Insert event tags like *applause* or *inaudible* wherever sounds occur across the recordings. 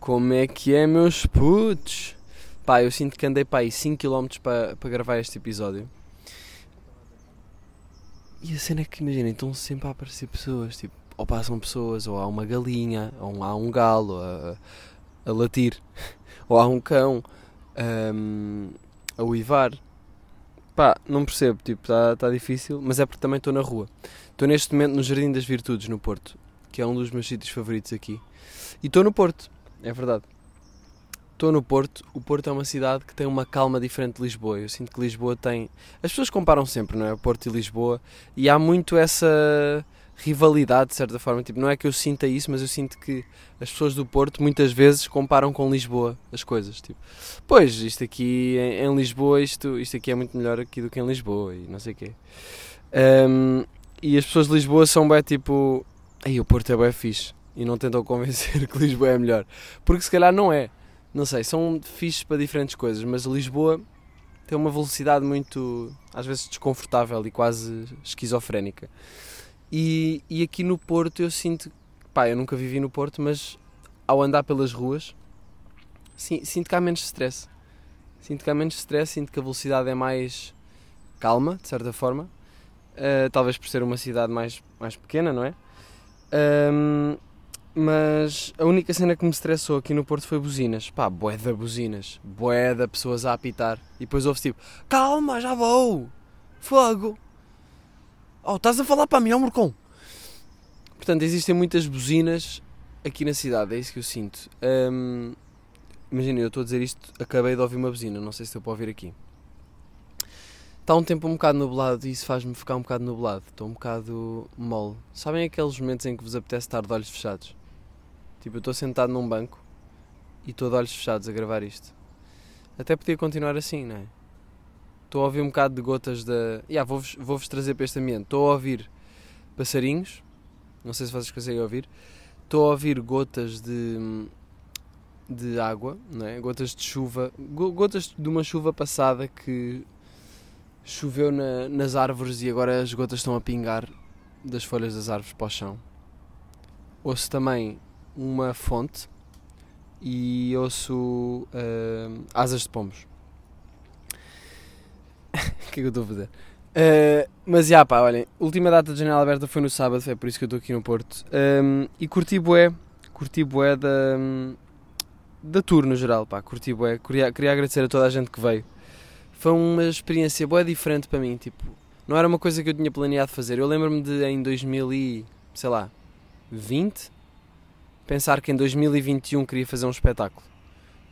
Como é que é, meus putos? Pá, eu sinto que andei para aí 5km para, para gravar este episódio. E a cena é que, imaginem, estão sempre a aparecer pessoas, tipo, ou passam pessoas, ou há uma galinha, ou há um galo a, a latir, *laughs* ou há um cão um, a uivar. Pá, não percebo, tipo, está tá difícil, mas é porque também estou na rua. Estou neste momento no Jardim das Virtudes, no Porto, que é um dos meus sítios favoritos aqui. E estou no Porto, é verdade. Estou no Porto. O Porto é uma cidade que tem uma calma diferente de Lisboa. Eu sinto que Lisboa tem. As pessoas comparam sempre, não é? Porto e Lisboa. E há muito essa rivalidade, de certa forma. Tipo, não é que eu sinta isso, mas eu sinto que as pessoas do Porto muitas vezes comparam com Lisboa as coisas. Tipo, pois, isto aqui em, Lisboa, isto, isto aqui é muito melhor aqui do que em Lisboa e não sei o quê. Um, e as pessoas de Lisboa são bem tipo. Aí o Porto é bem fixe. E não tentam convencer *laughs* que Lisboa é melhor. Porque se calhar não é. Não sei, são fixes para diferentes coisas, mas Lisboa tem uma velocidade muito, às vezes, desconfortável e quase esquizofrénica. E, e aqui no Porto eu sinto, pá, eu nunca vivi no Porto, mas ao andar pelas ruas, sinto que há menos stress. Sinto que há menos stress, sinto que a velocidade é mais calma, de certa forma. Uh, talvez por ser uma cidade mais, mais pequena, não é? Um, mas a única cena que me estressou aqui no Porto foi buzinas. Pá, bué da buzinas. Bué da pessoas a apitar. E depois ouve tipo, calma, já vou. Fogo. Oh, estás a falar para mim, ó Morcão. Portanto, existem muitas buzinas aqui na cidade, é isso que eu sinto. Um, Imagina, eu estou a dizer isto, acabei de ouvir uma buzina, não sei se estou para ouvir aqui. Está um tempo um bocado nublado e isso faz-me ficar um bocado nublado. Estou um bocado mole. Sabem aqueles momentos em que vos apetece estar de olhos fechados? Tipo, eu estou sentado num banco e estou de olhos fechados a gravar isto. Até podia continuar assim, não é? Estou a ouvir um bocado de gotas da. Yeah, vou-vos vou trazer para este ambiente. Estou a ouvir passarinhos. Não sei se vocês conseguem ouvir. Estou a ouvir gotas de. de água, não é? Gotas de chuva. Gotas de uma chuva passada que choveu na, nas árvores e agora as gotas estão a pingar das folhas das árvores para o chão. Ouço também uma fonte e ouço uh, asas de pombos. *laughs* O que é que eu estou a fazer? Uh, mas já pá, olhem, última data de janela aberta foi no sábado, é por isso que eu estou aqui no Porto. Um, e curti bué, curti bué da, da tour no geral, pá, curti bué. Queria, queria agradecer a toda a gente que veio. Foi uma experiência bué diferente para mim, tipo, não era uma coisa que eu tinha planeado fazer. Eu lembro-me de em 2000 e, sei lá, 20, pensar que em 2021 queria fazer um espetáculo.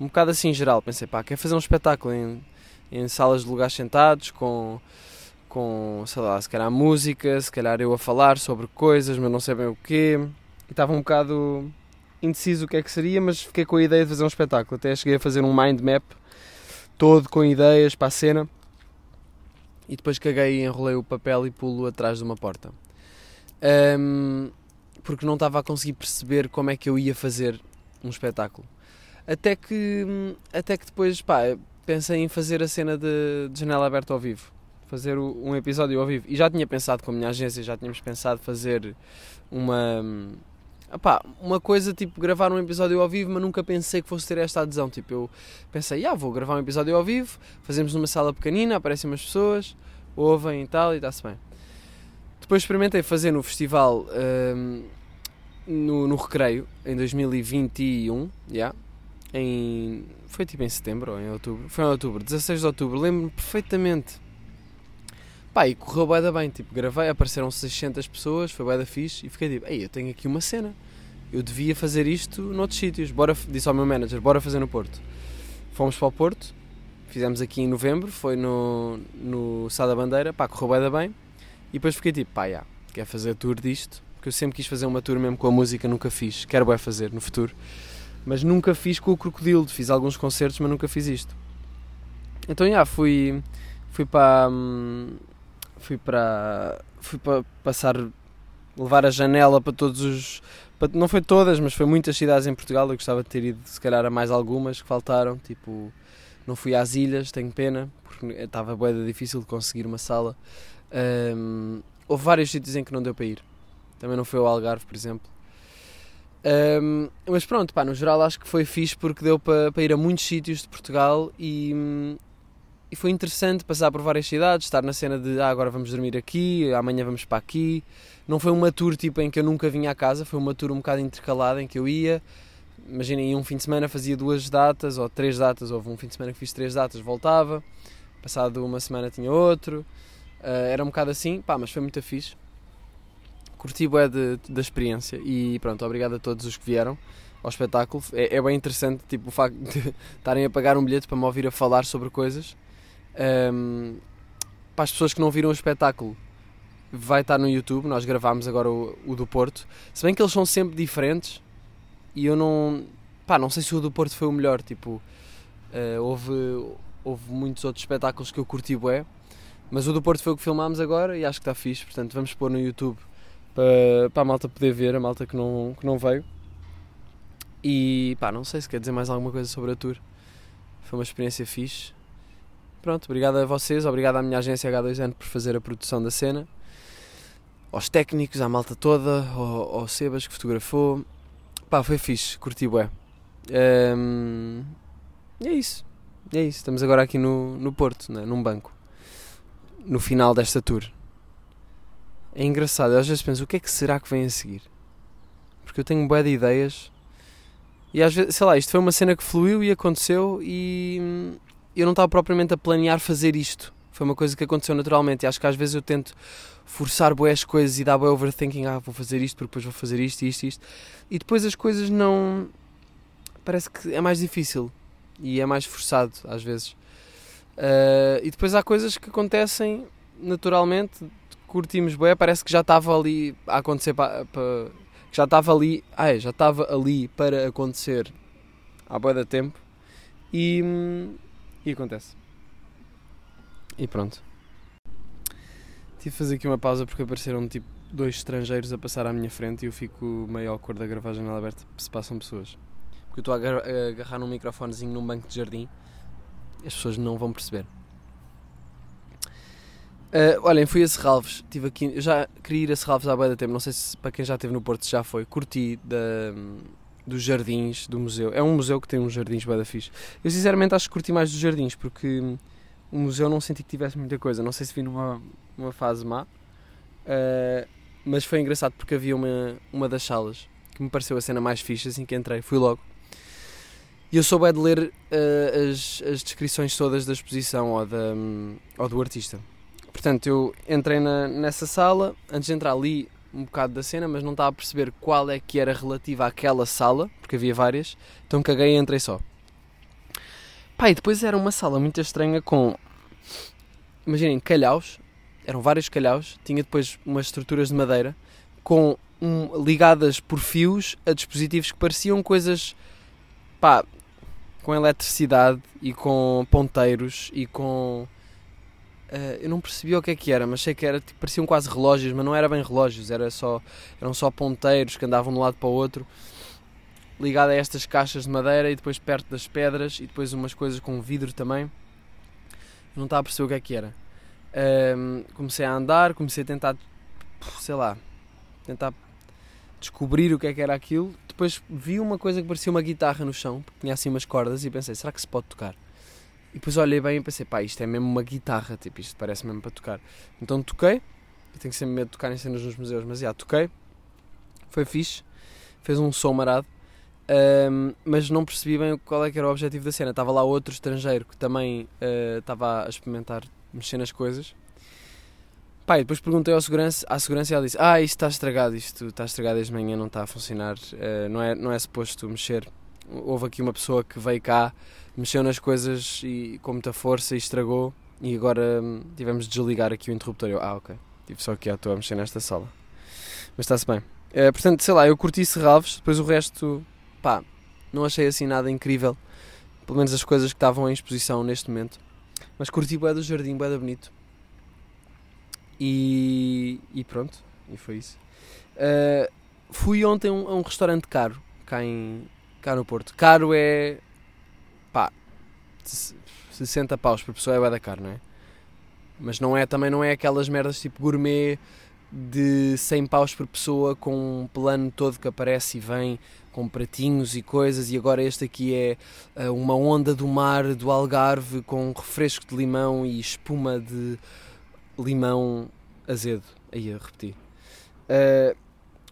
Um bocado assim em geral, pensei, pá, quer fazer um espetáculo em, em salas de lugares sentados, com, com, sei lá, se calhar música, se calhar eu a falar sobre coisas, mas não sei bem o quê. E estava um bocado indeciso o que é que seria, mas fiquei com a ideia de fazer um espetáculo. Até cheguei a fazer um mind map todo com ideias para a cena. E depois caguei e enrolei o papel e pulo atrás de uma porta. Um, porque não estava a conseguir perceber como é que eu ia fazer um espetáculo. Até que, até que depois, pá, pensei em fazer a cena de, de janela aberta ao vivo. Fazer um episódio ao vivo. E já tinha pensado com a minha agência, já tínhamos pensado fazer uma. Opá, uma coisa tipo gravar um episódio ao vivo, mas nunca pensei que fosse ter esta adesão. Tipo, eu pensei, ah, vou gravar um episódio ao vivo, fazemos numa sala pequenina, aparecem umas pessoas, ouvem e tal, e está-se bem. Depois experimentei fazer no festival um, no, no Recreio em 2021, yeah, em, foi tipo em setembro ou em outubro, foi em outubro, 16 de outubro, lembro-me perfeitamente. Pá, e correu bem bem, tipo, gravei, apareceram 600 pessoas, foi bem da fixe, e fiquei tipo, ei, eu tenho aqui uma cena, eu devia fazer isto noutros sítios, bora, disse ao meu manager, bora fazer no Porto. Fomos para o Porto, fizemos aqui em novembro, foi no, no Sá da Bandeira, pá, correu bem bem, e depois fiquei tipo, pá, já, quer fazer tour disto, porque eu sempre quis fazer uma tour mesmo com a música, nunca fiz, quero bem fazer no futuro, mas nunca fiz com o Crocodilo, fiz alguns concertos, mas nunca fiz isto. Então, já, fui, fui para, hum, fui para, fui para passar, levar a janela para todos os, para, não foi todas, mas foi muitas cidades em Portugal, eu gostava de ter ido, se calhar, a mais algumas que faltaram, tipo, não fui às ilhas, tenho pena, porque estava bem difícil de conseguir uma sala. Um, houve vários sítios em que não deu para ir. Também não foi ao Algarve, por exemplo. Um, mas pronto, pá, no geral acho que foi fixe porque deu para pa ir a muitos sítios de Portugal e, e foi interessante passar por várias cidades, estar na cena de ah, agora vamos dormir aqui, amanhã vamos para aqui. Não foi uma tour tipo em que eu nunca vinha à casa, foi uma tour um bocado intercalada em que eu ia. Imaginem, um fim de semana fazia duas datas ou três datas, houve um fim de semana que fiz três datas, voltava, passado uma semana tinha outro. Uh, era um bocado assim, pá, mas foi muito fixe curti bué da experiência e pronto, obrigado a todos os que vieram ao espetáculo. É, é bem interessante tipo, o facto de *laughs* estarem a pagar um bilhete para me ouvir a falar sobre coisas. Um, para as pessoas que não viram o espetáculo, vai estar no YouTube. Nós gravámos agora o, o, do Porto. Se bem que eles são sempre diferentes e eu não. Pá, não sei se o do Porto foi o melhor. Tipo, uh, houve, houve muitos outros espetáculos que eu curti bué. Mas o do Porto foi o que filmámos agora e acho que está fixe. Portanto, vamos pôr no YouTube para, para a malta poder ver, a malta que não, que não veio. E pá, não sei se quer dizer mais alguma coisa sobre a tour. Foi uma experiência fixe. Pronto, obrigado a vocês, obrigado à minha agência H2N por fazer a produção da cena. Aos técnicos, à malta toda, ao, ao Sebas que fotografou. Pá, foi fixe, curti bué. Um, é isso. É isso. Estamos agora aqui no, no Porto, né? num banco. No final desta tour. É engraçado, eu às vezes penso, o que é que será que vem a seguir? Porque eu tenho bué de ideias e às vezes, sei lá, isto foi uma cena que fluiu e aconteceu e hum, eu não estava propriamente a planear fazer isto. Foi uma coisa que aconteceu naturalmente e acho que às vezes eu tento forçar bué as coisas e dar bué overthinking, ah, vou fazer isto porque depois vou fazer isto, isto, isto. E depois as coisas não... Parece que é mais difícil e é mais forçado às vezes. Uh, e depois há coisas que acontecem naturalmente curtimos bem, parece que já estava ali a acontecer para, para já estava ali, ai, já estava ali para acontecer há boa da tempo e, e acontece. E pronto. Tive de fazer aqui uma pausa porque apareceram tipo dois estrangeiros a passar à minha frente e eu fico meio ao cor da gravar a janela aberta se passam pessoas. Porque eu estou a agarrar num microfonezinho num banco de jardim as pessoas não vão perceber. Uh, olhem, fui a Serralves, tive aqui, eu já queria ir a Serralves há bem tempo, não sei se para quem já esteve no Porto já foi, curti da, dos jardins do museu, é um museu que tem uns jardins bem fixe. Eu sinceramente acho que curti mais dos jardins, porque o museu não senti que tivesse muita coisa, não sei se vi numa, numa fase má, uh, mas foi engraçado porque havia uma, uma das salas que me pareceu a cena mais fixe assim que entrei, fui logo. E eu soube de ler uh, as, as descrições todas da exposição ou, da, um, ou do artista. Portanto, eu entrei na, nessa sala, antes de entrar ali um bocado da cena, mas não estava a perceber qual é que era relativa àquela sala, porque havia várias, então caguei e entrei só. Pá, e depois era uma sala muito estranha com, imaginem, calhaus, eram vários calhaus, tinha depois umas estruturas de madeira, com um, ligadas por fios a dispositivos que pareciam coisas, pá, com eletricidade e com ponteiros e com Uh, eu não percebi o que é que era, mas sei que era, tipo, pareciam quase relógios, mas não era bem relógios, era só, eram só ponteiros que andavam de um lado para o outro, ligado a estas caixas de madeira e depois perto das pedras e depois umas coisas com vidro também. Eu não estava a perceber o que é que era. Uh, comecei a andar, comecei a tentar, sei lá, tentar descobrir o que é que era aquilo. Depois vi uma coisa que parecia uma guitarra no chão, porque tinha assim umas cordas e pensei, será que se pode tocar? E depois olhei bem e pensei, pá, isto é mesmo uma guitarra, tipo, isto parece mesmo para tocar. Então toquei, eu tenho sempre medo de tocar em cenas nos museus, mas já, toquei, foi fixe, fez um som marado, um, mas não percebi bem qual é que era o objetivo da cena. Estava lá outro estrangeiro que também uh, estava a experimentar mexer nas coisas. Pá, depois perguntei ao segurança, à segurança e ela disse: Ah, isto está estragado, isto está estragado desde manhã, não está a funcionar, uh, não, é, não é suposto mexer. Houve aqui uma pessoa que veio cá mexeu nas coisas e, com muita força e estragou. E agora hum, tivemos de desligar aqui o interruptor. Eu, ah, ok. Tive só aqui à toa a mexer nesta sala. Mas está-se bem. É, portanto, sei lá, eu curti Serralves, depois o resto, pá, não achei assim nada incrível. Pelo menos as coisas que estavam em exposição neste momento. Mas curti bué do jardim, bué da bonito. E, e pronto, e foi isso. Uh, fui ontem a um, a um restaurante caro, cá, em, cá no Porto. Caro é 60 paus por pessoa é da caro, não é? Mas não é, também não é aquelas merdas tipo gourmet de 100 paus por pessoa com um plano todo que aparece e vem com pratinhos e coisas, e agora este aqui é uh, uma onda do mar do Algarve com refresco de limão e espuma de limão azedo. Aí eu repeti. Uh,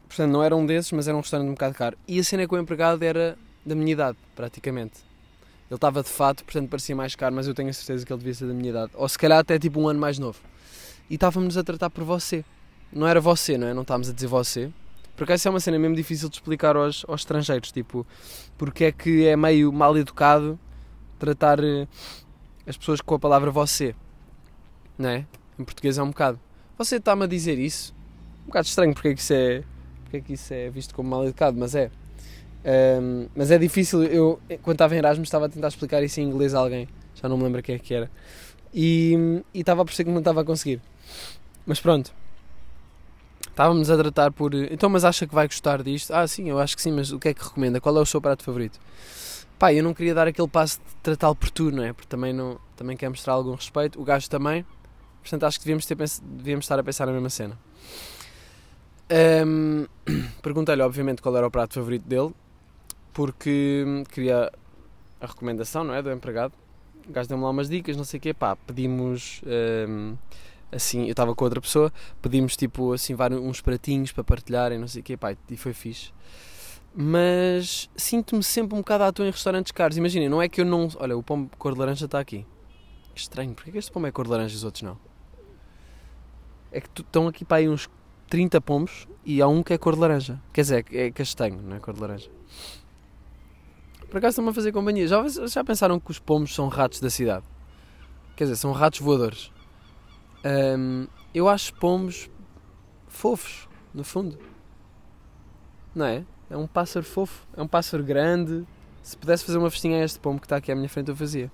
portanto, não era um desses, mas era um restaurante um bocado caro. E a cena com o empregado era da minha idade, praticamente. Ele estava de fato, portanto parecia mais caro, mas eu tenho a certeza que ele devia ser da minha idade. Ou se calhar até tipo um ano mais novo. E estávamos a tratar por você. Não era você, não é? Não estávamos a dizer você. Porque essa é uma cena mesmo difícil de explicar aos, aos estrangeiros. Tipo, porque é que é meio mal educado tratar eh, as pessoas com a palavra você. Não é? Em português é um bocado. Você está-me a dizer isso? Um bocado estranho porque é que isso é, porque é, que isso é visto como mal educado, mas é. Um, mas é difícil. Eu, quando estava em Erasmus, estava a tentar explicar isso em inglês a alguém. Já não me lembro quem é que era. E, e estava a perceber que não estava a conseguir. Mas pronto. Estávamos a tratar por. Então, mas acha que vai gostar disto? Ah, sim, eu acho que sim, mas o que é que recomenda? Qual é o seu prato favorito? Pá, eu não queria dar aquele passo de tratá-lo por tu, não é? Porque também, não, também quer mostrar algum respeito. O gajo também. Portanto, acho que devíamos, ter, devíamos estar a pensar na mesma cena. Um, *clears throat* Perguntei-lhe, obviamente, qual era o prato favorito dele, porque queria a recomendação, não é? Do empregado. O gajo deu-me lá umas dicas, não sei o quê. Pá, pedimos. Um, assim, eu estava com outra pessoa, pedimos tipo assim vários, uns pratinhos para partilharem, não sei o quê, pá, e foi fixe. Mas sinto-me sempre um bocado à toa em restaurantes caros. Imaginem, não é que eu não. Olha, o pão cor de laranja está aqui. Que estranho, porque que este pão é cor de laranja e os outros não? É que estão aqui para aí uns 30 pombos e há um que é cor de laranja. Quer dizer, é castanho, não é cor de laranja. Por acaso estão-me a fazer companhia. Já, já pensaram que os pombos são ratos da cidade? Quer dizer, são ratos voadores. Um, eu acho pombos fofos, no fundo. Não é? É um pássaro fofo, é um pássaro grande. Se pudesse fazer uma festinha a este pombo que está aqui à minha frente, eu fazia.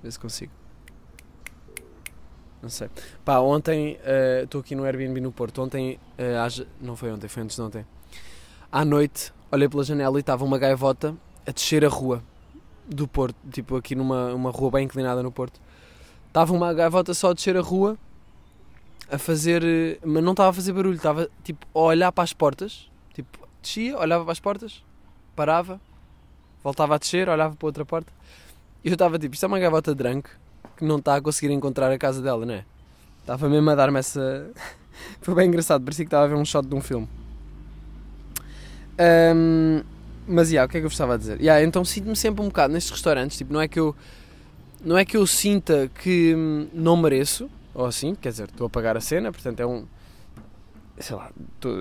Ver se consigo. Não sei. Pá, ontem eh, estou uh, aqui no Airbnb no Porto. Ontem, uh, não foi ontem, foi antes de ontem. À noite, olhei pela janela e estava uma gaivota a descer a rua do Porto, tipo aqui numa uma rua bem inclinada no Porto. Estava uma gaivota só a descer a rua a fazer. Mas não estava a fazer barulho, estava tipo a olhar para as portas. Tipo, descia, olhava para as portas, parava, voltava a descer, olhava para outra porta. E eu estava tipo, isto é uma gaivota branco que não está a conseguir encontrar a casa dela, não é? Estava mesmo a dar-me essa. *laughs* Foi bem engraçado, parecia que estava a ver um shot de um filme. Um, mas, yeah, o que é que eu estava a dizer? Yeah, então sinto-me sempre um bocado nestes restaurantes, tipo, não é que eu não é que eu sinta que hum, não mereço, ou assim, quer dizer, estou a pagar a cena, portanto é um sei lá,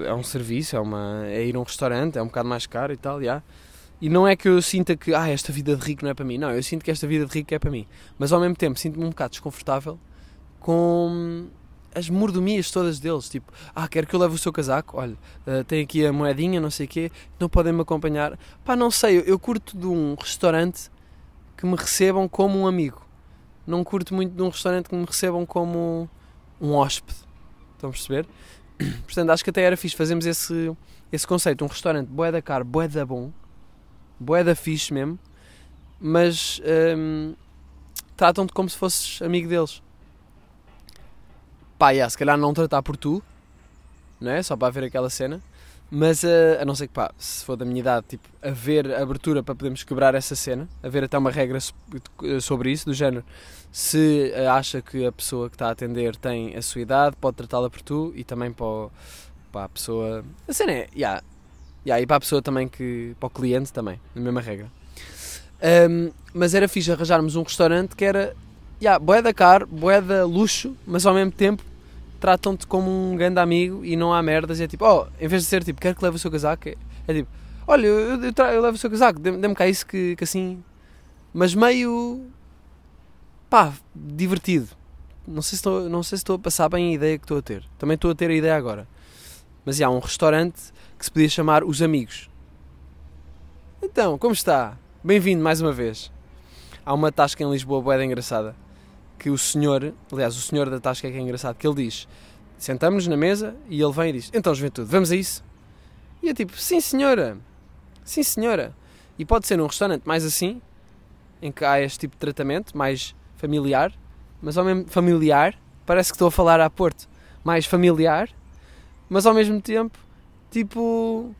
é um serviço, é, uma, é ir a um restaurante, é um bocado mais caro e tal, já. E não é que eu sinta que, ah, esta vida de rico não é para mim. Não, eu sinto que esta vida de rico é para mim. Mas ao mesmo tempo sinto-me um bocado desconfortável com as mordomias todas deles. Tipo, ah, quero que eu leve o seu casaco. Olha, uh, tem aqui a moedinha, não sei o quê. Não podem me acompanhar. Pá, não sei, eu, eu curto de um restaurante que me recebam como um amigo. Não curto muito de um restaurante que me recebam como um hóspede. Estão a perceber? *clears throat* Portanto, acho que até era fixe fazermos esse, esse conceito. Um restaurante boeda caro, boeda bom, boeda fixe mesmo, mas hum, tratam-te como se fosses amigo deles. Pá, yeah, se calhar não tratar por tu, não é? Só para ver aquela cena. Mas uh, a não ser que, pá, se for da minha idade, tipo, haver abertura para podermos quebrar essa cena, haver até uma regra sobre isso, do género, se eh, acha que a pessoa que está a atender tem a sua idade, pode tratá-la por tu e também para, para a pessoa. A cena é, yeah, yeah, e para a pessoa também que. para o cliente também, a mesma regra. Um, mas era fixe arranjarmos um restaurante que era, yeah, boeda caro, boeda luxo, mas ao mesmo tempo tratam-te como um grande amigo e não há merdas. É tipo, oh, em vez de ser tipo, quero que leve o seu casaco, é, é tipo, olha, eu, eu, eu, levo o seu casaco, dê-me cá isso que, que assim. Mas meio. pá, divertido. Não sei, se estou, não sei se estou a passar bem a ideia que estou a ter. Também estou a ter a ideia agora. Mas há um restaurante que se podia chamar Os Amigos. Então, como está? Bem-vindo mais uma vez. Há uma tasca em Lisboa boeda engraçada que o senhor, aliás, o senhor da Tasca é que é engraçado, que ele diz: sentamos na mesa e ele vem e diz: Então, juventude, vamos a isso? E eu tipo: Sim, senhora, sim, senhora. E pode ser num restaurante mais assim, em que há este tipo de tratamento, mais familiar, mas ao mesmo familiar, parece que estou a falar a Porto. mais familiar, mas ao mesmo tempo, tipo,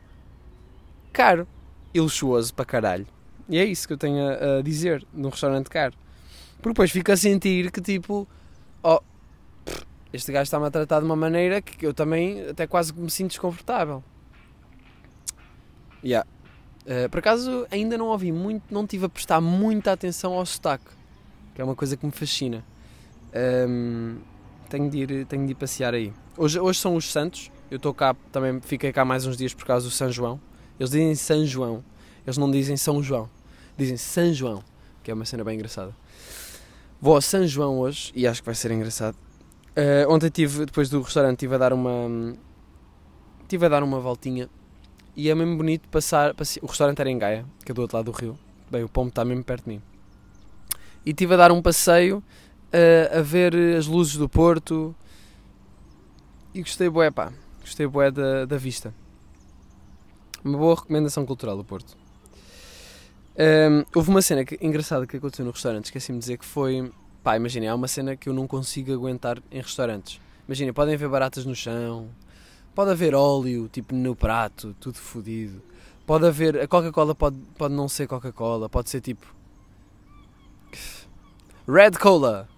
caro e luxuoso para caralho. E é isso que eu tenho a, dizer num restaurante caro. Porque depois fico a sentir que, tipo, oh, este gajo está-me a tratar de uma maneira que eu também até quase me sinto desconfortável. Yeah. Uh, por acaso ainda não ouvi muito, não tive a prestar muita atenção ao sotaque, que é uma coisa que me fascina. Um, tenho, de ir, tenho de ir passear aí. Hoje, hoje são os Santos, eu estou cá, também fiquei cá mais uns dias por causa do São João. Eles dizem São João, eles não dizem São João, dizem São João, que é uma cena bem engraçada. Vou ao São João hoje e acho que vai ser engraçado. Uh, ontem tive, depois do restaurante, estive a dar uma. Estive a dar uma voltinha e é mesmo bonito passar. o restaurante era em Gaia, que é do outro lado do rio. Bem, o pombo está mesmo perto de mim. E estive a dar um passeio uh, a ver as luzes do Porto. E gostei, bué, pá. Gostei, bué, da, da vista. Uma boa recomendação cultural do Porto. Um, houve uma cena que, engraçada que aconteceu no restaurante, esqueci-me de dizer que foi. Pá, imagina, é uma cena que eu não consigo aguentar em restaurantes. Imagina, podem haver baratas no chão, Pode haver óleo, tipo no prato, tudo fodido. Pode haver. A Coca-Cola pode, pode não ser Coca-Cola, pode ser tipo. Red Cola.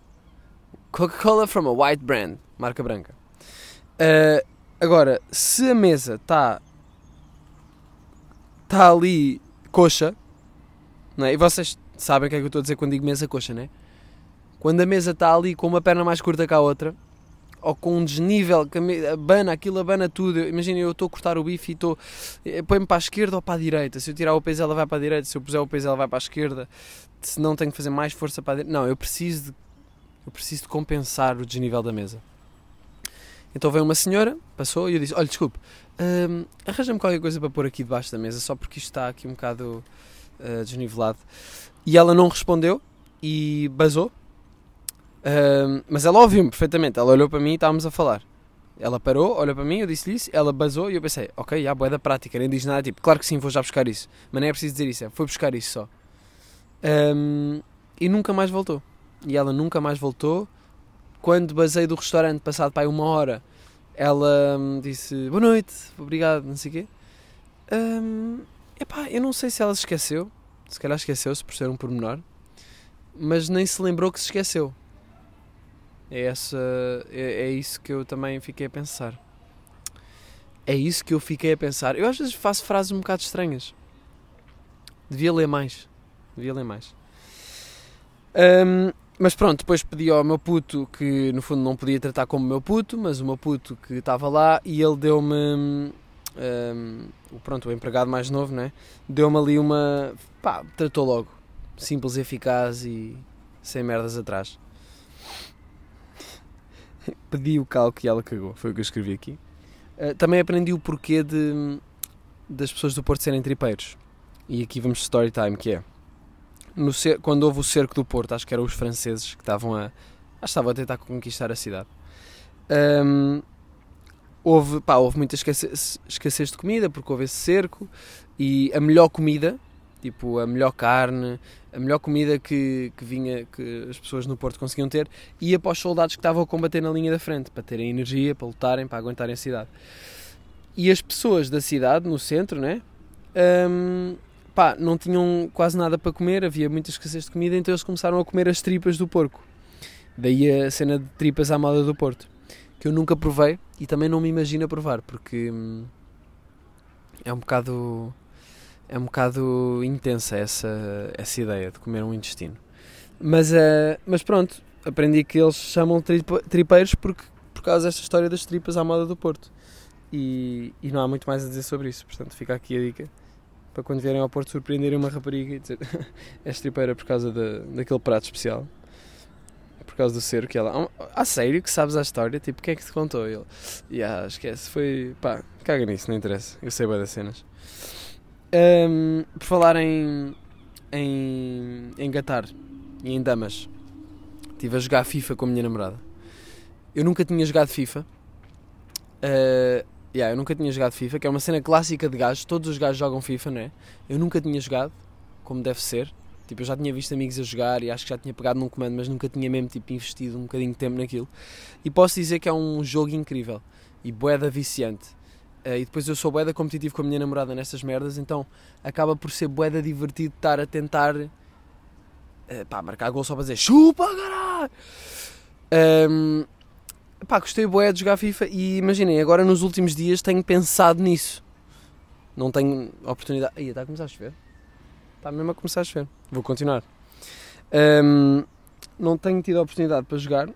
Coca-Cola from a white brand, marca branca. Uh, agora, se a mesa está. Está ali coxa, não é? e vocês sabem o que é que eu estou a dizer quando digo mesa coxa, não é? Quando a mesa está ali com uma perna mais curta que a outra, ou com um desnível que abana aquilo, abana tudo. Imagina, eu estou a cortar o bife e estou. Eh, põe-me para a esquerda ou para a direita. Se eu tirar o peso, ela vai para a direita. Se eu puser o peso, ela vai para a esquerda. Se não tenho que fazer mais força para a direita. Não, eu preciso de, eu preciso de compensar o desnível da mesa. Então veio uma senhora, passou e eu disse: Olha, desculpe, hum, arranja-me qualquer coisa para pôr aqui debaixo da mesa, só porque isto está aqui um bocado uh, desnivelado. E ela não respondeu e basou Uh, mas ela ouviu-me perfeitamente. Ela olhou para mim e estávamos a falar. Ela parou, olhou para mim, eu disse-lhe isso, ela basou e eu pensei, ok, já, boa da prática, nem diz nada, tipo, claro que sim, vou já buscar isso. Mas nem é preciso dizer isso, é, foi buscar isso só. Um, e nunca mais voltou. E ela nunca mais voltou. Quando basei do restaurante, passado para aí uma hora, ela me disse, boa noite, obrigado, não sei o quê. Um, epá, eu não sei se ela se esqueceu, se calhar esqueceu-se por ser um pormenor, mas nem se lembrou que se esqueceu. É, essa, é, é isso que eu também fiquei a pensar. É isso que eu fiquei a pensar. Eu às vezes faço frases um bocado estranhas. Devia ler mais. Devia ler mais. Um, mas pronto, depois pedi ao meu puto, que no fundo não podia tratar como meu puto, mas o meu puto que estava lá e ele deu-me. Um, pronto, o empregado mais novo, né? Deu-me ali uma. pá, tratou logo. Simples, eficaz e sem merdas atrás. *laughs* pedi o calco e ela cagou. Foi o que eu escrevi aqui. Uh, também aprendi o porquê de, das pessoas do Porto serem tripeiros. E aqui vamos story time, que é no, quando houve o cerco do Porto, acho que eram os franceses que estavam a, estavam a tentar conquistar a cidade. Um, houve, pá, houve muita escassez, escassez de comida porque houve esse cerco e a melhor comida, tipo a melhor carne, a melhor comida que, que vinha, que as pessoas no Porto conseguiam ter, ia para os soldados que estavam a combater na linha da frente, para terem energia, para lutarem, para aguentarem a cidade. E as pessoas da cidade, no centro, né? Um, pá, não tinham quase nada para comer, havia muita escassez de comida, então eles começaram a comer as tripas do porco. Daí a cena de tripas à moda do Porto, que eu nunca provei e também não me imagino provar, porque hum, é um bocado é um bocado intensa essa, essa ideia de comer um intestino. Mas, uh, mas pronto, aprendi que eles chamam tripeiros porque, por causa desta história das tripas à moda do Porto. E, e não há muito mais a dizer sobre isso, portanto fica aqui a dica para quando vierem ao Porto surpreenderem uma rapariga e dizer *laughs* és tripeira por causa de, daquele prato especial. Por causa do cerco que ela. A sério que sabes a história? Tipo, quem é que te contou? ele, yeah, esquece, foi. pá, caga nisso, não interessa. Eu sei bem das cenas. Um, por falar em, em, em gatar e em damas, estive a jogar FIFA com a minha namorada. Eu nunca tinha jogado FIFA. Uh, yeah, eu nunca tinha jogado FIFA, que é uma cena clássica de gajos. Todos os gajos jogam FIFA, não é? Eu nunca tinha jogado, como deve ser. Tipo, eu já tinha visto amigos a jogar e acho que já tinha pegado num comando, mas nunca tinha mesmo tipo, investido um bocadinho de tempo naquilo. E posso dizer que é um jogo incrível e boeda viciante. Uh, e depois eu sou boeda competitivo com a minha namorada nessas merdas, então acaba por ser boeda divertido estar a tentar uh, pá, marcar gol só para dizer chupa caralho! Um, pá, gostei boé de jogar FIFA e imaginem, agora nos últimos dias tenho pensado nisso. Não tenho oportunidade. Aí, está a começar a chover? Está mesmo a começar a chover. Vou continuar. Um, não tenho tido a oportunidade para jogar,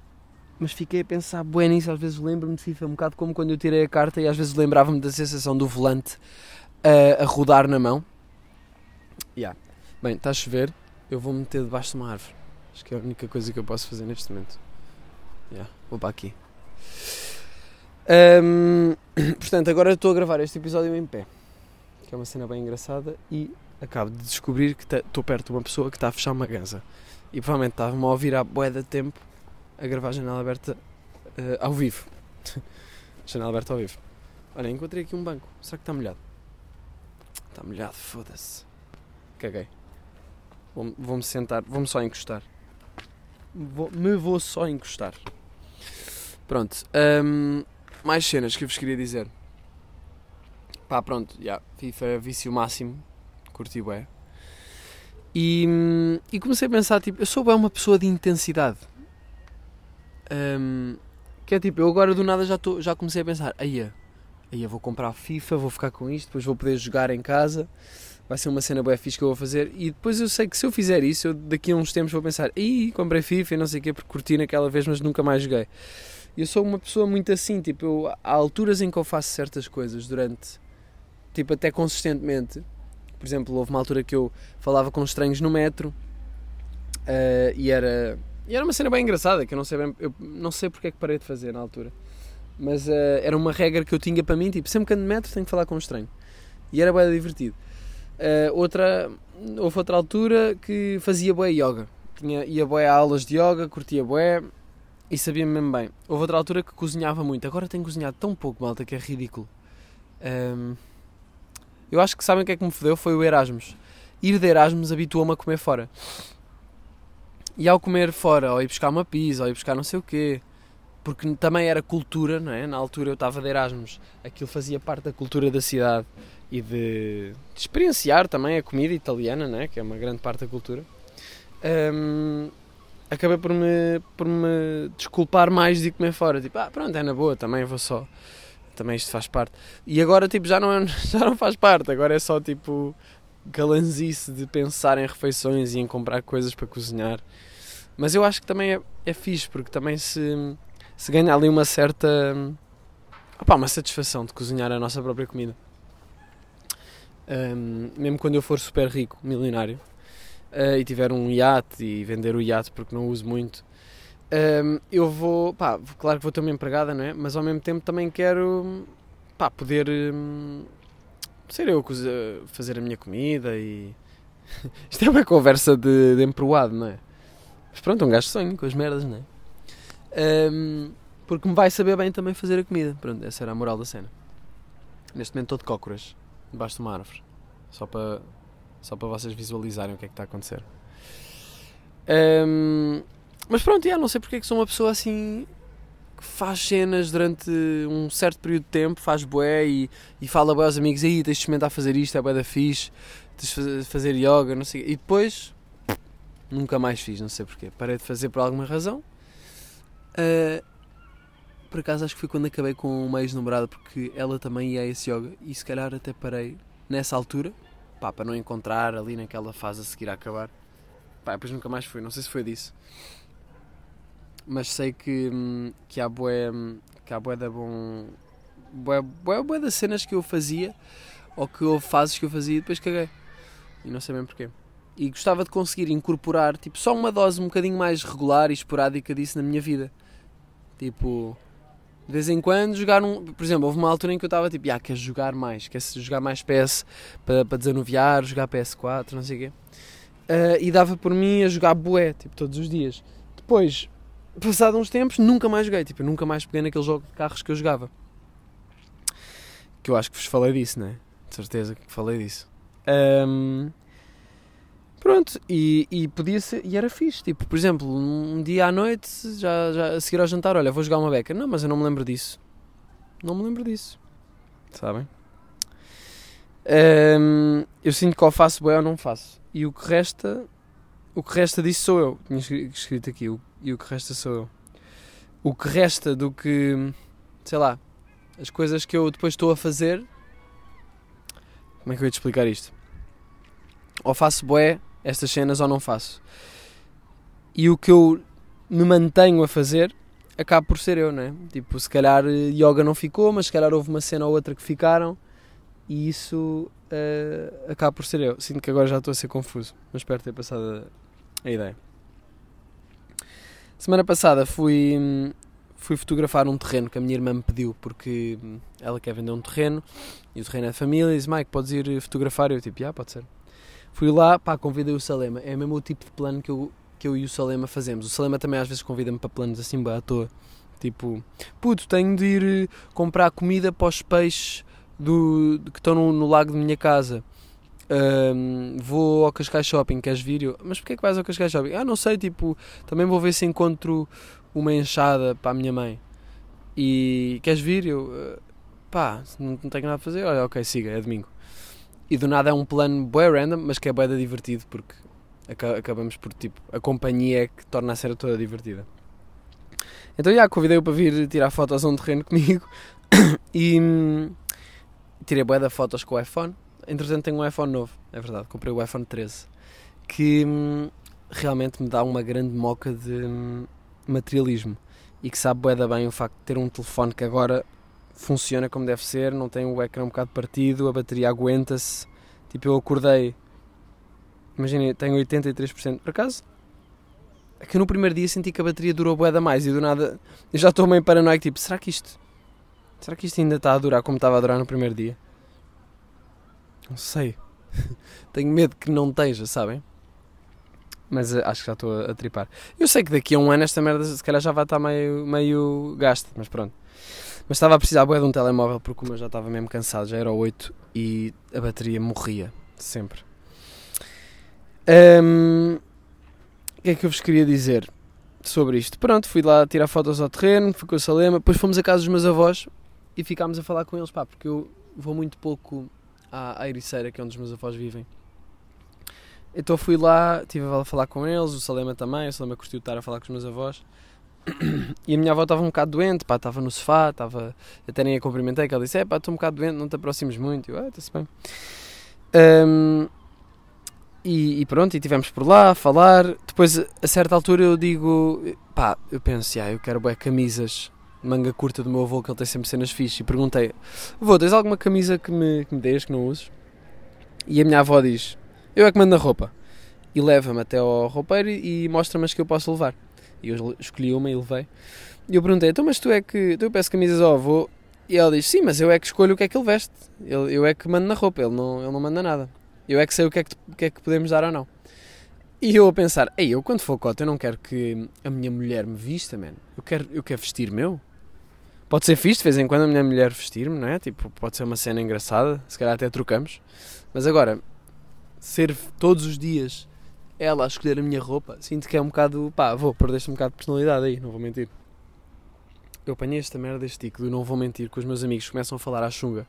mas fiquei a pensar bué nisso. Às vezes lembro-me de FIFA um bocado como quando eu tirei a carta e às vezes lembrava-me da sensação do volante a, a rodar na mão. Yeah. Bem, está a chover, eu vou meter debaixo de uma árvore. Acho que é a única coisa que eu posso fazer neste momento. Yeah. Vou para aqui. Um, *clears throat* portanto, agora estou a gravar este episódio em pé, que é uma cena bem engraçada e acabo de descobrir que estou perto de uma pessoa que está a fechar uma ganza. E provavelmente estava-me a ouvir há bué de tempo a gravar a janela aberta uh, ao vivo. *laughs* janela aberta ao vivo. Olha, encontrei aqui um banco. Será que está molhado? Está molhado, foda-se. Caguei. Vou-me vou sentar, vou-me só encostar. Vou, me vou só encostar. Pronto. Um, mais cenas que eu vos queria dizer. Pá, pronto, já. Yeah, FIFA é vício máximo curti bem. E, e comecei a pensar, tipo, eu sou bem uma pessoa de intensidade. Um, que é tipo, eu agora do nada já, tô, já comecei a pensar, aí aí vou comprar FIFA, vou ficar com isto, depois vou poder jogar em casa, vai ser uma cena boa fixe que eu vou fazer. E depois eu sei que se eu fizer isso, eu daqui a uns tempos vou pensar, aí comprei FIFA e não sei o que, porque curti naquela vez, mas nunca mais joguei. Eu sou uma pessoa muito assim, tipo, eu, há alturas em que eu faço certas coisas durante, tipo, até consistentemente por exemplo, houve uma altura que eu falava com estranhos no metro uh, e, era, e era uma cena bem engraçada, que eu não sei bem, eu não sei porque é que parei de fazer na altura. Mas uh, era uma regra que eu tinha para mim, tipo, sempre que ando de metro tenho que falar com um estranho. E era bem divertido. Uh, outra, houve outra altura que fazia boé yoga. Tinha, ia boé a aulas de yoga, curtia boé e sabia-me mesmo bem. Houve outra altura que cozinhava muito. Agora tenho cozinhado tão pouco, malta, que é ridículo. Um, eu acho que sabem o que é que me fodeu? Foi o Erasmus. Ir de Erasmus habituou-me a comer fora. E ao comer fora, ou ir buscar uma pizza, ou ir buscar não sei o quê, porque também era cultura, não é? Na altura eu estava de Erasmus, aquilo fazia parte da cultura da cidade e de, de experienciar também a comida italiana, não é? Que é uma grande parte da cultura. Um, acabei por me, por me desculpar mais de comer fora. Tipo, ah, pronto, é na boa, também vou só também isto faz parte. E agora, tipo, já não, é, *laughs* já não faz parte, agora é só, tipo, galanzice de pensar em refeições e em comprar coisas para cozinhar. Mas eu acho que também é, é fixe, porque também se, se ganha ali uma certa. Opa, uma satisfação de cozinhar a nossa própria comida. Um, mesmo quando eu for super rico, milionário, uh, e tiver um iate e vender o iate porque não uso muito, um, eu vou, pá, claro que vou ter uma empregada, não é? Mas ao mesmo tempo também quero, pá, poder um, ser eu fazer a minha comida e. *laughs* Isto é uma conversa de, de emproado, não é? Mas pronto, um gajo sonho com as merdas, não é? Um, porque me vai saber bem também fazer a comida. Pronto, essa era a moral da cena. Neste momento estou de cócoras, debaixo de uma árvore. Só para, só para vocês visualizarem o que é que está a acontecer. Um, mas pronto, yeah, não sei porque é que sou uma pessoa assim que faz cenas durante um certo período de tempo, faz bué e, e fala bué aos amigos, aí tens de experimentar fazer isto, é bué da fixe, tens de fazer yoga, não sei E depois, nunca mais fiz, não sei porquê. Parei de fazer por alguma razão. Uh, por acaso acho que foi quando acabei com uma ex-namorada, porque ela também ia a esse yoga e se calhar até parei nessa altura, pá, para não encontrar ali naquela fase a seguir a acabar. Pá, depois nunca mais fui, não sei se foi disso. Mas sei que, hum, que há bué, hum, que há bué da bom bué, bué, bué das cenas que eu fazia ou que houve fases que eu fazia e depois caguei. E não sei bem porquê. E gostava de conseguir incorporar tipo só uma dose um bocadinho mais regular e esporádica disso na minha vida. Tipo de vez em quando jogar um por exemplo houve uma altura em que eu estava tipo ah, queres jogar mais queres jogar mais PS para, para desanuviar jogar PS4 não sei o quê uh, e dava por mim a jogar bué tipo todos os dias depois passado uns tempos, nunca mais joguei. Tipo, nunca mais peguei naquele jogo de carros que eu jogava. Que eu acho que vos falei disso, né? De certeza que falei disso. Um, Pronto, e, e podia ser, e era fixe, tipo, por exemplo, um dia à noite, já, já a seguir ao jantar, olha, vou jogar uma beca. Não, mas eu não me lembro disso. Não me lembro disso. Sabem? Um, eu sinto que ou faço bem ou não faço. E o que resta, o que resta disso sou eu. Tinha escrito aqui, o, e o que resta sou eu. O que resta do que, sei lá, as coisas que eu depois estou a fazer. Como é que eu ia te explicar isto? Ou faço bué estas cenas ou não faço. E o que eu me mantenho a fazer acaba por ser eu, não é? Tipo, se calhar eh, yoga não ficou, mas se calhar houve uma cena ou outra que ficaram e isso uh, acaba por ser eu. Sinto que agora já estou a ser confuso, mas espero ter passado a, a ideia. Semana passada fui, fui fotografar um terreno que a minha irmã me pediu porque ela quer vender um terreno e o terreno é de família e diz: Mike, podes ir fotografar? Eu tipo, ah, pode ser. Fui lá, pá, convidei o Salema. É mesmo o tipo de plano que eu, que eu e o Salema fazemos. O Salema também às vezes convida-me para planos assim, à toa. Tipo, puto, tenho de ir eh, comprar comida para os peixes do, que estão no, no lago de minha casa. Um, vou ao Cascais Shopping, queres vir? Eu, mas porquê é que vais ao Cascais Shopping? Ah, não sei, tipo, também vou ver se encontro uma enxada para a minha mãe. E queres vir? Eu, eh, pá, não, não tenho nada a fazer. Olha, ok, siga, é domingo. E do nada é um plano bué random, mas que é bué divertido, porque acabamos por, tipo, a companhia é que torna a série toda divertida. Então, já, convidei-o para vir tirar fotos a um terreno comigo *coughs* e hum, tirei bué de fotos com o iPhone. Entretanto, tenho um iPhone novo, é verdade, comprei o iPhone 13, que hum, realmente me dá uma grande moca de hum, materialismo e que sabe bué bem o facto de ter um telefone que agora funciona como deve ser, não tem o ecrã um bocado partido, a bateria aguenta-se. Tipo, eu acordei, imaginem, tenho 83%. Por acaso, é que no primeiro dia senti que a bateria durou bué da mais e do nada eu já estou meio paranoico, tipo, será que isto, será que isto ainda está a durar como estava a durar no primeiro dia? Não sei. *laughs* tenho medo que não esteja, sabem? Mas uh, acho que já estou a, a, tripar. Eu sei que daqui a um ano esta merda se calhar já vai estar meio, meio gasta, mas pronto. Mas estava a precisar de um telemóvel porque o meu já estava mesmo cansado, já era o 8 e a bateria morria, sempre. Um, o que é que eu vos queria dizer sobre isto? Pronto, fui lá tirar fotos ao terreno, fui com o Salema, depois fomos a casa dos meus avós e ficámos a falar com eles, pá, porque eu vou muito pouco à, à Ericeira, que é onde os meus avós vivem. Então fui lá, estive a falar com eles, o Salema também, o Salema curtiu estar a falar com os meus avós. *clears throat* E a minha avó estava um bocado doente, pá, estava no sofá, estava... até nem a cumprimentei, que ela disse, é pá, estou um bocado doente, não te aproximes muito. Eu, ah, está-se bem. Um, e, e, pronto, e tivemos por lá a falar. Depois, a certa altura, eu digo, pá, eu penso, ah, eu quero bué camisas manga curta do meu avô, que ele tem sempre cenas fixas. E perguntei, avô, tens alguma camisa que me, que me dês, que não uses? E a minha avó diz, eu é que mando a roupa. E leva-me até ao roupeiro e mostra-me as que eu posso levar. E eu escolhi uma e levei. E eu perguntei, então mas tu é que, tu peço camisas ao avô? E ela diz, sim, mas eu é que escolho o que é que ele veste. Eu, eu é que mando na roupa, ele não, ele não manda nada. Eu é que sei o que é que, o que, é que podemos dar ou não. E eu a pensar, ei, eu quando for cota eu não quero que a minha mulher me vista, man. Eu quero, eu quero vestir meu. Pode ser fixe de vez em quando a minha mulher vestir-me, não é? Tipo, pode ser uma cena engraçada, se calhar até trocamos. Mas agora, ser todos os dias ela a escolher a minha roupa, sinto que é um bocado, pá, vou, perdeste um bocado de personalidade aí, não vou mentir. Eu apanhei esta merda deste tico do não vou mentir, que os meus amigos começam a falar à chunga.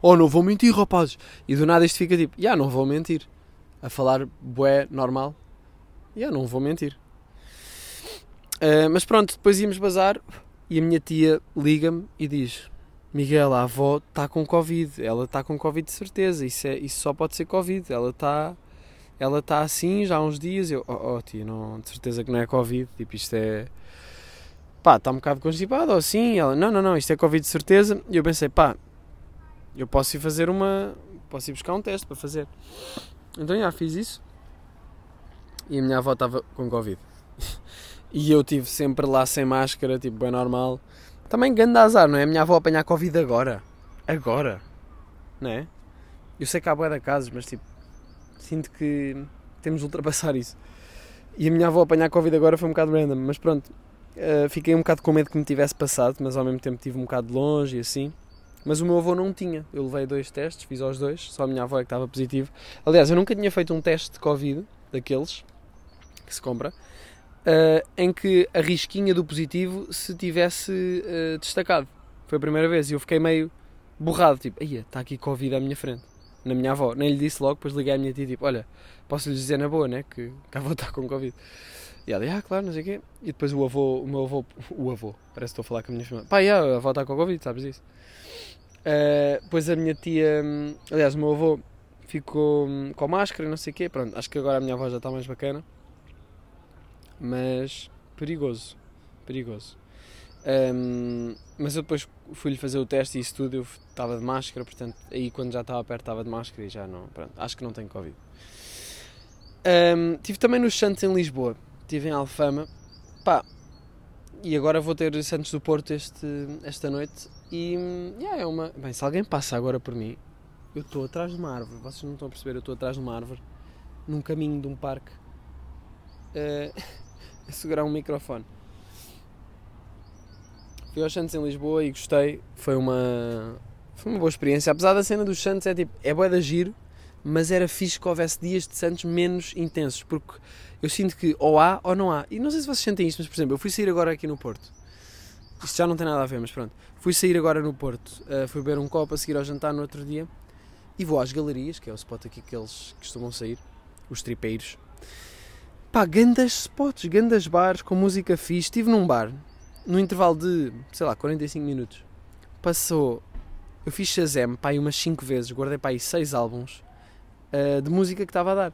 Oh, não vou mentir, rapazes! E do nada isto fica tipo, já, yeah, não vou mentir. A falar bué, normal. Já, yeah, não vou mentir. Uh, mas pronto, depois íamos bazar e a minha tia liga-me e diz: Miguel, a avó está com Covid. Ela está com Covid de certeza. Isso, é, isso só pode ser Covid. Ela está ela está assim já há uns dias. Eu, oh, oh tia, não, de certeza que não é Covid. Tipo, isto é. pá, está um bocado constipado ou assim. Ela, não, não, não, isto é Covid de certeza. E eu pensei, pá, eu posso ir fazer uma. posso ir buscar um teste para fazer. Então já fiz isso. E a minha avó estava com Covid. *laughs* e eu tive sempre lá sem máscara, tipo, bem normal. Também grande azar, não é? A minha avó apanhar Covid agora. Agora. Não é? Eu sei que há boia da casos, mas tipo, sinto que temos de ultrapassar isso. E a minha avó apanhar Covid agora foi um bocado random, mas pronto, uh, fiquei um bocado com medo que me tivesse passado, mas ao mesmo tempo tive um bocado de longe e assim. Mas o meu avô não tinha. Eu levei dois testes, fiz aos dois, só a minha avó é que estava positivo. Aliás, eu nunca tinha feito um teste de Covid daqueles que se compra, uh, em que a risquinha do positivo se tivesse uh, destacado. Foi a primeira vez e eu fiquei meio borrado, tipo, aí está aqui Covid à minha frente, na minha avó. Nem lhe disse logo, depois liguei à minha tia, tipo, olha, posso lhe dizer na boa, né, que, que a avó está com Covid. E ela, ah, claro, não sei o quê. E depois o avô, o meu avô, o avô, parece que estou a falar com a minha família. Pá, yeah, a avó está com Covid, sabes isso? Uh, depois a minha tia, aliás, o meu avô ficou hum, com máscara e não sei o quê. Pronto, acho que agora a minha avó já está mais bacana. Mas perigoso, perigoso. Um, mas eu depois fui-lhe fazer o teste e isso tudo, eu estava de máscara, portanto, aí quando já estava perto estava de máscara e já não, pronto, acho que não tenho Covid. Um, tive também nos Santos em Lisboa, tive em Alfama, pá, e agora vou ter Santos do Porto este, esta noite e yeah, é uma. Bem, se alguém passa agora por mim, eu estou atrás de uma árvore, vocês não estão a perceber, eu estou atrás de uma árvore, num caminho de um parque, uh, *laughs* a segurar um microfone. Fui aos Santos em Lisboa e gostei. Foi uma, foi uma boa experiência. Apesar da cena dos Santos, é tipo, é boa da giro, mas era fixe que houvesse dias de Santos menos intensos, porque eu sinto que ou há ou não há. E não sei se vocês sentem isto, mas por exemplo, eu fui sair agora aqui no Porto. Isto já não tem nada a ver, mas pronto. Fui sair agora no Porto, uh, fui beber um copo a seguir ao jantar no outro dia e vou às galerias, que é o spot aqui que eles costumam sair, os tripeiros. Pá, gandas spots, gandas bares com música fixe. Estive num bar no intervalo de, sei lá, 45 minutos, passou. Eu fiz Shazam pá, aí umas 5 vezes, guardei para aí 6 álbuns uh, de música que estava a dar.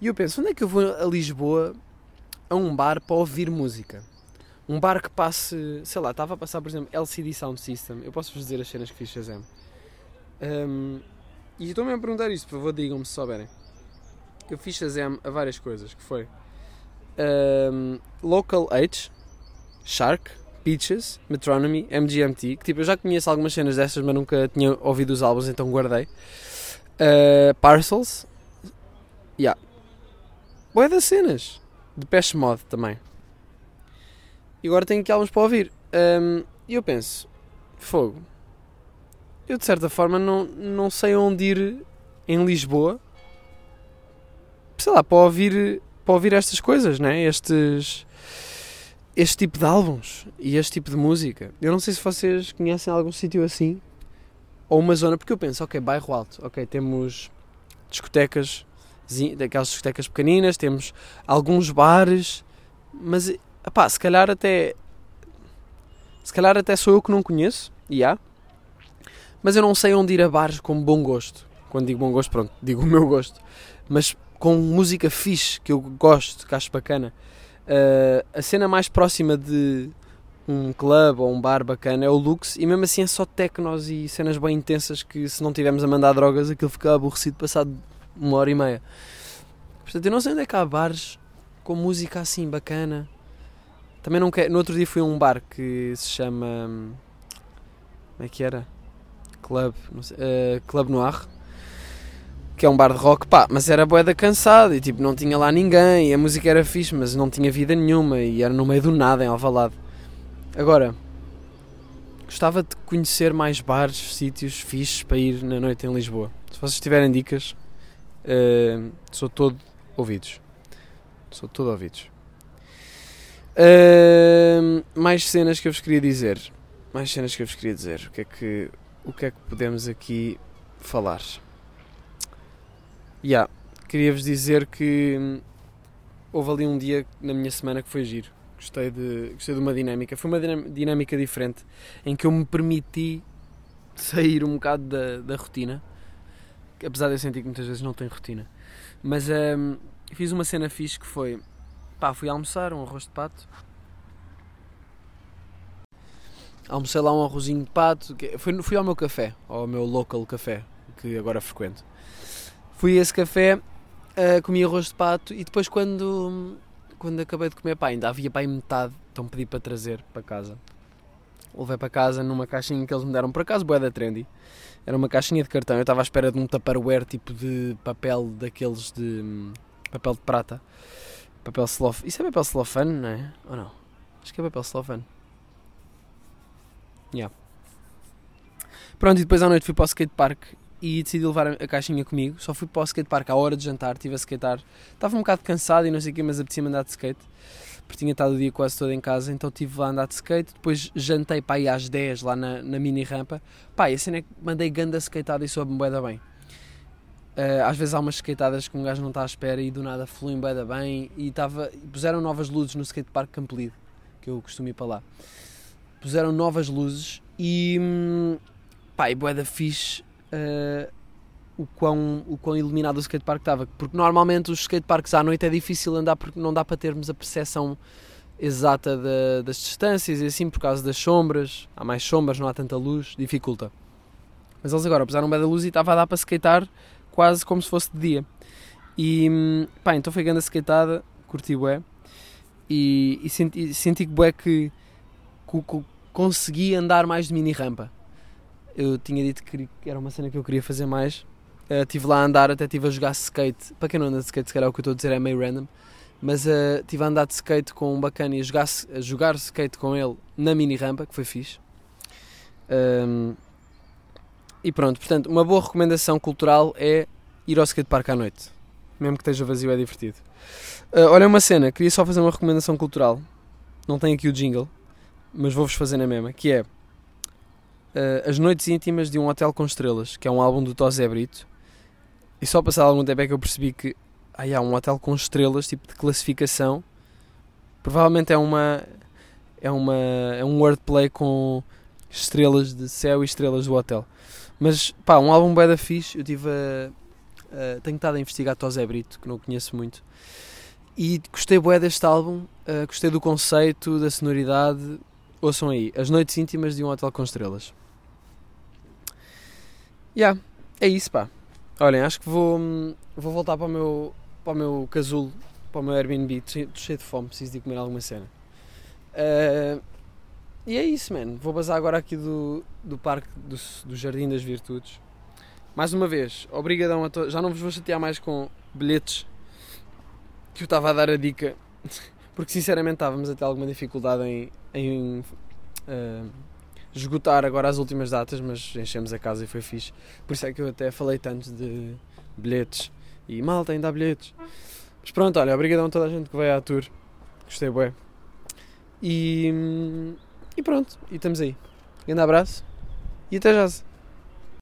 E eu penso, onde é que eu vou a Lisboa a um bar para ouvir música? Um bar que passe, sei lá, estava a passar, por exemplo, LCD Sound System. Eu posso-vos dizer as cenas que fiz Shazam. Um, e estou-me a perguntar isto, por favor, digam-me se souberem. Eu fiz Shazam a várias coisas, que foi um, Local H, Shark, Peaches, Metronomy, MGMT, que tipo, eu já conheço algumas cenas dessas, mas nunca tinha ouvido os álbuns, então guardei. Uh, Parcels, yeah. Boé das cenas, de Pesh Mod também. E agora tenho aqui álbuns para ouvir. Um, e eu penso, fogo. Eu de certa forma não, não sei onde ir em Lisboa, sei lá, para ouvir, para ouvir estas coisas, né? Estes este tipo de álbuns e este tipo de música. Eu não sei se vocês conhecem algum sítio assim ou uma zona, porque eu penso, ok, bairro alto, ok, temos discotecas, daquelas discotecas pequeninas, temos alguns bares, mas epá, se calhar até se calhar até sou eu que não conheço, e há, mas eu não sei onde ir a bares com bom gosto. Quando digo bom gosto, pronto, digo o meu gosto, mas com música fixe que eu gosto, que acho bacana. Uh, a cena mais próxima de um clube ou um bar bacana é o Lux e mesmo assim é só tecnos e cenas bem intensas que se não tivermos a mandar drogas aquilo fica aborrecido passado uma hora e meia. Portanto, eu não sei onde é que há bares com música assim bacana. Também não quero. No outro dia fui a um bar que se chama. Como é que era? Club. Sei, uh, Club Noir que é um bar de rock, pá, mas era boeda cansado e tipo, não tinha lá ninguém, e a música era fixe, mas não tinha vida nenhuma e era no meio do nada em Alvalade. Agora, gostava de conhecer mais bares, sítios fixes para ir na noite em Lisboa. Se vocês tiverem dicas, uh, sou todo ouvidos. Sou todo ouvidos. Uh, mais cenas que eu vos queria dizer. Mais cenas que eu vos queria dizer. O que é que, o que, é que podemos aqui falar? Yeah, queria-vos dizer que houve ali um dia na minha semana que foi giro. Gostei de, gostei de uma dinâmica. Foi uma dinâmica diferente em que eu me permiti sair um bocado da, da rotina. Apesar de eu sentir que muitas vezes não tenho rotina. Mas um, fiz uma cena fixe que foi. Pá, fui almoçar um arroz de pato. Almocei lá um arrozinho de pato. Fui, fui ao meu café, ao meu local café, que agora frequento. Fui a esse café, uh, comi arroz de pato e depois quando, quando acabei de comer, pá, ainda havia pá, metade, então pedi para trazer para casa. Levei para casa numa caixinha que eles me deram por acaso, boé da trendy. Era uma caixinha de cartão, eu estava à espera de um tupperware tipo de papel daqueles de... Hum, papel de prata. Papel celofane. Isso é papel celofane, não é? Ou não? Acho que é papel celofane. Yeah. Pronto, e depois à noite fui para o skatepark e decidi levar a caixinha comigo. Só fui para o skatepark à hora de jantar, estive a skatear. Estava um bocado cansado e não sei o quê, mas apetecia-me andar de skate. Porque tinha estado o dia quase todo em casa, então estive lá a andar de skate. Depois jantei para ir às 10 lá na, na mini rampa. Pá, e a cena é que mandei ganda skateada e soube-me bué da bem. Uh, às vezes há umas skateadas que um gajo não está à espera e do nada fluem bué da bem. E tava, puseram novas luzes no skatepark Campolide, que eu costumo ir para lá. Puseram novas luzes e... Hum, pá, e bué da fixe uh, o, quão, o quão iluminado o skatepark estava. Porque normalmente os skateparks à noite é difícil andar porque não dá para termos a percepção exata de, das distâncias e assim por causa das sombras. Há mais sombras, não há tanta luz, dificulta. Mas eles agora puseram bem da luz e estava a dar para skatear quase como se fosse de dia. E pá, então foi grande a skateada, curti bué. E, e senti, senti bué que, que, que consegui andar mais de mini rampa eu tinha dito que era uma cena que eu queria fazer mais. Uh, estive lá a andar, até estive a jogar skate. Para quem não anda de skate, se calhar o que eu estou a dizer é meio random. Mas uh, estive a andar de skate com um bacana e a jogar, a jogar skate com ele na mini rampa, que foi fixe. Um, e pronto, portanto, uma boa recomendação cultural é ir ao skatepark à noite. Mesmo que esteja vazio, é divertido. Uh, olha uma cena, queria só fazer uma recomendação cultural. Não tenho aqui o jingle, mas vou-vos fazer na mesma, que é uh, As Noites Íntimas de um Hotel com Estrelas, que é um álbum do Tosé Brito. E só passado algum tempo é que eu percebi que ah, há um hotel com estrelas, tipo de classificação. Provavelmente é uma é uma é um wordplay com estrelas de céu e estrelas do hotel. Mas pá, um álbum bem da fixe. Eu tive a, a, tenho estado a investigar Tosé Brito, que não conheço muito. E gostei bué deste álbum, uh, gostei do conceito, da sonoridade. Ouçam aí, As Noites Íntimas de um Hotel com Estrelas. Yeah, é isso, pá. Olhem, acho que vou, vou voltar para o meu, para o meu casulo, para o meu Airbnb, cheio, cheio de fome, preciso de comer alguma cena. Uh, e é isso, mano. Vou basar agora aqui do, do Parque do, do Jardim das Virtudes. Mais uma vez, obrigadão a todos. Já não vos vou chatear mais com bilhetes que eu estava a dar a dica, *laughs* porque sinceramente estávamos a ter alguma dificuldade em, em uh, esgotar agora as últimas datas, mas enchemos a casa e foi fixe. Por isso é que eu até falei tanto de bilhetes e malta ainda há bilhetes. Mas pronto, olha, obrigadão a toda a gente que veio à tour. Gostei, bué. E, e pronto, e estamos aí. Grande abraço e até já.